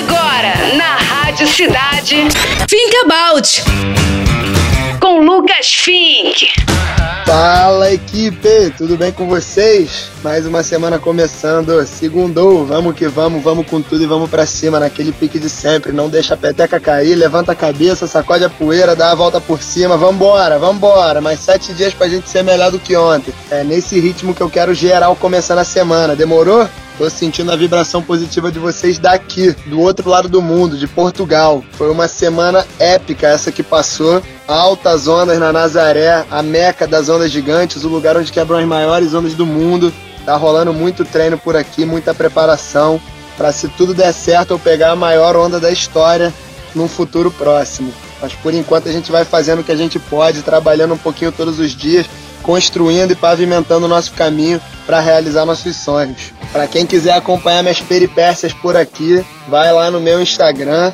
Agora, na Rádio Cidade, Think About. Com Lucas Fink. Fala equipe, tudo bem com vocês? Mais uma semana começando, segundou, vamos que vamos, vamos com tudo e vamos para cima, naquele pique de sempre, não deixa a peteca cair, levanta a cabeça, sacode a poeira, dá a volta por cima, vambora, vambora, mais sete dias pra gente ser melhor do que ontem. É nesse ritmo que eu quero geral começar na semana, demorou? Tô sentindo a vibração positiva de vocês daqui, do outro lado do mundo, de Portugal. Foi uma semana épica essa que passou. Altas ondas na Nazaré, a meca das ondas gigantes, o lugar onde quebram as maiores ondas do mundo. Tá rolando muito treino por aqui, muita preparação para se tudo der certo eu pegar a maior onda da história num futuro próximo. Mas por enquanto a gente vai fazendo o que a gente pode, trabalhando um pouquinho todos os dias, construindo e pavimentando o nosso caminho para realizar nossos sonhos. Para quem quiser acompanhar minhas peripécias por aqui, vai lá no meu Instagram,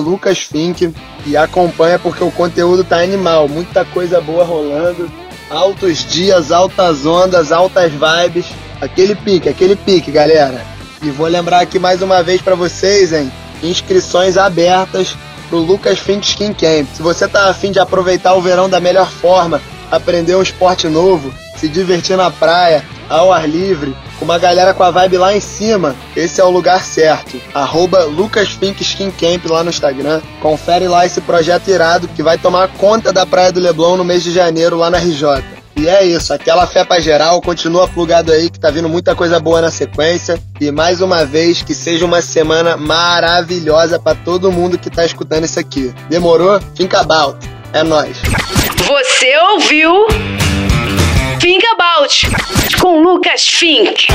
lucasfink, e acompanha porque o conteúdo tá animal, muita coisa boa rolando, altos dias, altas ondas, altas vibes, aquele pique, aquele pique, galera. E vou lembrar aqui mais uma vez para vocês, hein, inscrições abertas pro Lucas Fink Skin Camp. Se você tá afim de aproveitar o verão da melhor forma, aprender um esporte novo, se divertir na praia, ao ar livre, com uma galera com a vibe lá em cima, esse é o lugar certo. Arroba Skin Camp lá no Instagram. Confere lá esse projeto irado que vai tomar conta da Praia do Leblon no mês de janeiro lá na RJ. E é isso, aquela fé pra geral, continua plugado aí que tá vindo muita coisa boa na sequência. E mais uma vez, que seja uma semana maravilhosa para todo mundo que tá escutando isso aqui. Demorou? Think about. É nóis. Você ouviu? Think About com Lucas Fink.